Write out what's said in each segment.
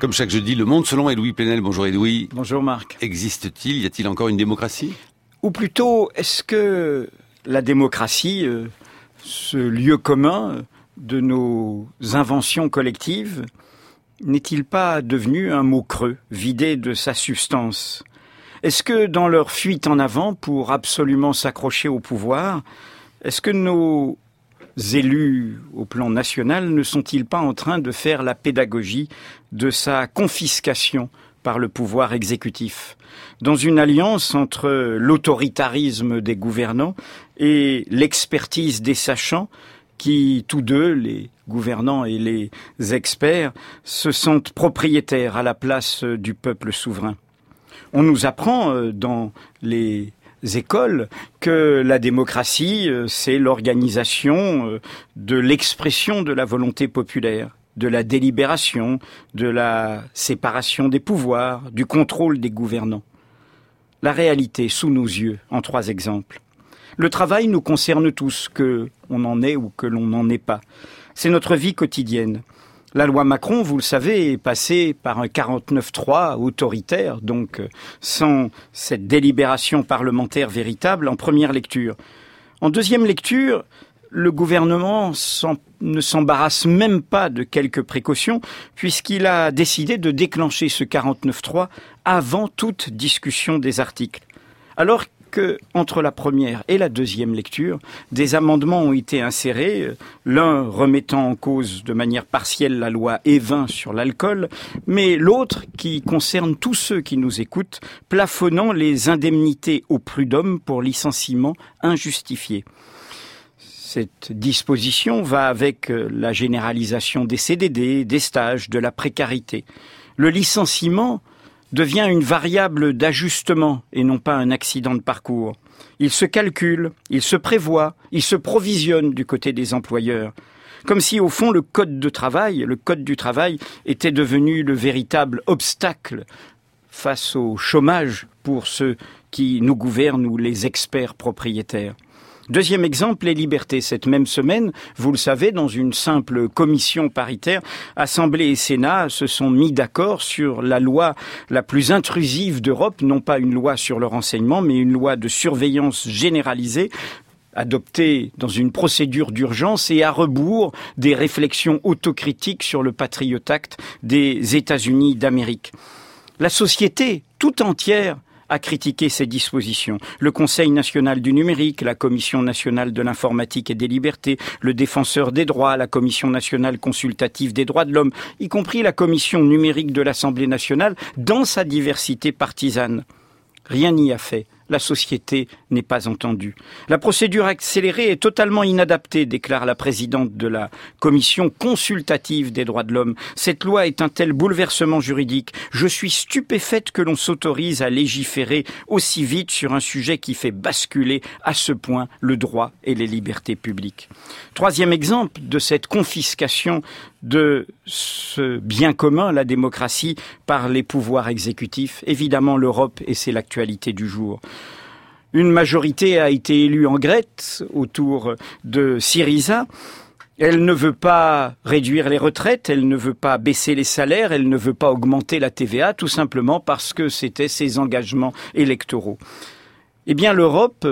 Comme chaque jeudi, Le Monde selon Edoui Plenel. Bonjour Edoui. Bonjour Marc. Existe-t-il, y a-t-il encore une démocratie? Ou plutôt, est-ce que la démocratie, euh, ce lieu commun de nos inventions collectives, n'est-il pas devenu un mot creux, vidé de sa substance? Est-ce que dans leur fuite en avant pour absolument s'accrocher au pouvoir, est-ce que nos élus au plan national ne sont-ils pas en train de faire la pédagogie de sa confiscation par le pouvoir exécutif, dans une alliance entre l'autoritarisme des gouvernants et l'expertise des sachants qui, tous deux, les gouvernants et les experts, se sentent propriétaires à la place du peuple souverain. On nous apprend euh, dans les écoles que la démocratie, euh, c'est l'organisation euh, de l'expression de la volonté populaire de la délibération, de la séparation des pouvoirs, du contrôle des gouvernants. La réalité sous nos yeux, en trois exemples. Le travail nous concerne tous, que l'on en ait ou que l'on n'en ait pas. C'est notre vie quotidienne. La loi Macron, vous le savez, est passée par un 49-3 autoritaire, donc euh, sans cette délibération parlementaire véritable en première lecture. En deuxième lecture, le gouvernement ne s'embarrasse même pas de quelques précautions, puisqu'il a décidé de déclencher ce 49.3 avant toute discussion des articles. Alors que entre la première et la deuxième lecture, des amendements ont été insérés, l'un remettant en cause de manière partielle la loi Evin sur l'alcool, mais l'autre qui concerne tous ceux qui nous écoutent, plafonnant les indemnités au prud'homme pour licenciement injustifié. Cette disposition va avec la généralisation des CDD, des stages, de la précarité. Le licenciement devient une variable d'ajustement et non pas un accident de parcours. Il se calcule, il se prévoit, il se provisionne du côté des employeurs. Comme si au fond le code de travail, le code du travail était devenu le véritable obstacle face au chômage pour ceux qui nous gouvernent ou les experts propriétaires. Deuxième exemple, les libertés. Cette même semaine, vous le savez, dans une simple commission paritaire, Assemblée et Sénat se sont mis d'accord sur la loi la plus intrusive d'Europe, non pas une loi sur le renseignement, mais une loi de surveillance généralisée adoptée dans une procédure d'urgence et à rebours des réflexions autocritiques sur le Patriot Act des États-Unis d'Amérique. La société tout entière a critiqué ces dispositions. Le Conseil national du numérique, la Commission nationale de l'informatique et des libertés, le défenseur des droits, la Commission nationale consultative des droits de l'homme, y compris la Commission numérique de l'Assemblée nationale, dans sa diversité partisane. Rien n'y a fait la société n'est pas entendue. La procédure accélérée est totalement inadaptée, déclare la présidente de la commission consultative des droits de l'homme. Cette loi est un tel bouleversement juridique. Je suis stupéfaite que l'on s'autorise à légiférer aussi vite sur un sujet qui fait basculer à ce point le droit et les libertés publiques. Troisième exemple de cette confiscation de ce bien commun, la démocratie, par les pouvoirs exécutifs. Évidemment, l'Europe, et c'est l'actualité du jour. Une majorité a été élue en Grèce autour de Syriza. Elle ne veut pas réduire les retraites, elle ne veut pas baisser les salaires, elle ne veut pas augmenter la TVA, tout simplement parce que c'était ses engagements électoraux. Eh bien, l'Europe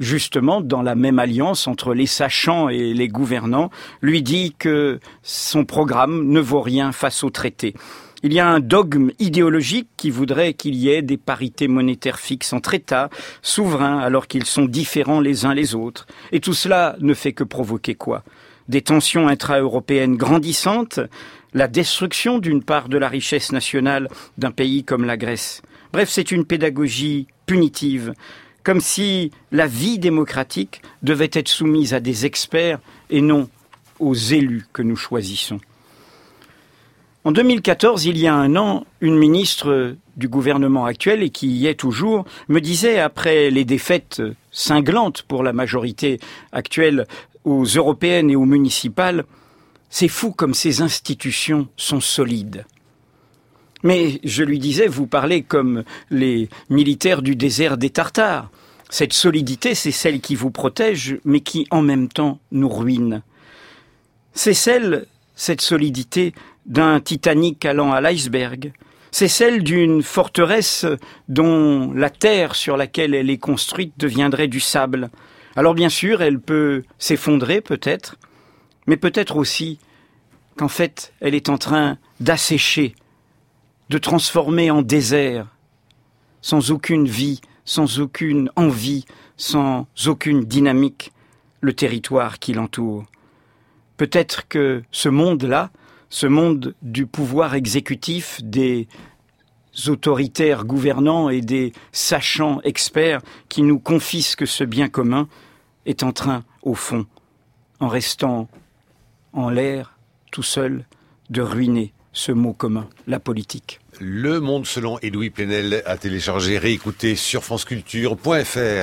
justement dans la même alliance entre les sachants et les gouvernants, lui dit que son programme ne vaut rien face au traité. Il y a un dogme idéologique qui voudrait qu'il y ait des parités monétaires fixes entre États souverains alors qu'ils sont différents les uns les autres. Et tout cela ne fait que provoquer quoi? Des tensions intra-européennes grandissantes, la destruction d'une part de la richesse nationale d'un pays comme la Grèce. Bref, c'est une pédagogie punitive comme si la vie démocratique devait être soumise à des experts et non aux élus que nous choisissons. En 2014, il y a un an, une ministre du gouvernement actuel, et qui y est toujours, me disait, après les défaites cinglantes pour la majorité actuelle aux européennes et aux municipales, c'est fou comme ces institutions sont solides. Mais je lui disais, vous parlez comme les militaires du désert des Tartares. Cette solidité, c'est celle qui vous protège, mais qui en même temps nous ruine. C'est celle, cette solidité, d'un Titanic allant à l'iceberg. C'est celle d'une forteresse dont la terre sur laquelle elle est construite deviendrait du sable. Alors bien sûr, elle peut s'effondrer peut-être, mais peut-être aussi qu'en fait, elle est en train d'assécher, de transformer en désert, sans aucune vie, sans aucune envie, sans aucune dynamique, le territoire qui l'entoure. Peut-être que ce monde-là, ce monde du pouvoir exécutif, des autoritaires gouvernants et des sachants experts qui nous confisquent ce bien commun, est en train, au fond, en restant en l'air, tout seul, de ruiner ce mot commun, la politique. Le monde selon Edoui Plenel a téléchargé, réécouté sur franceculture.fr.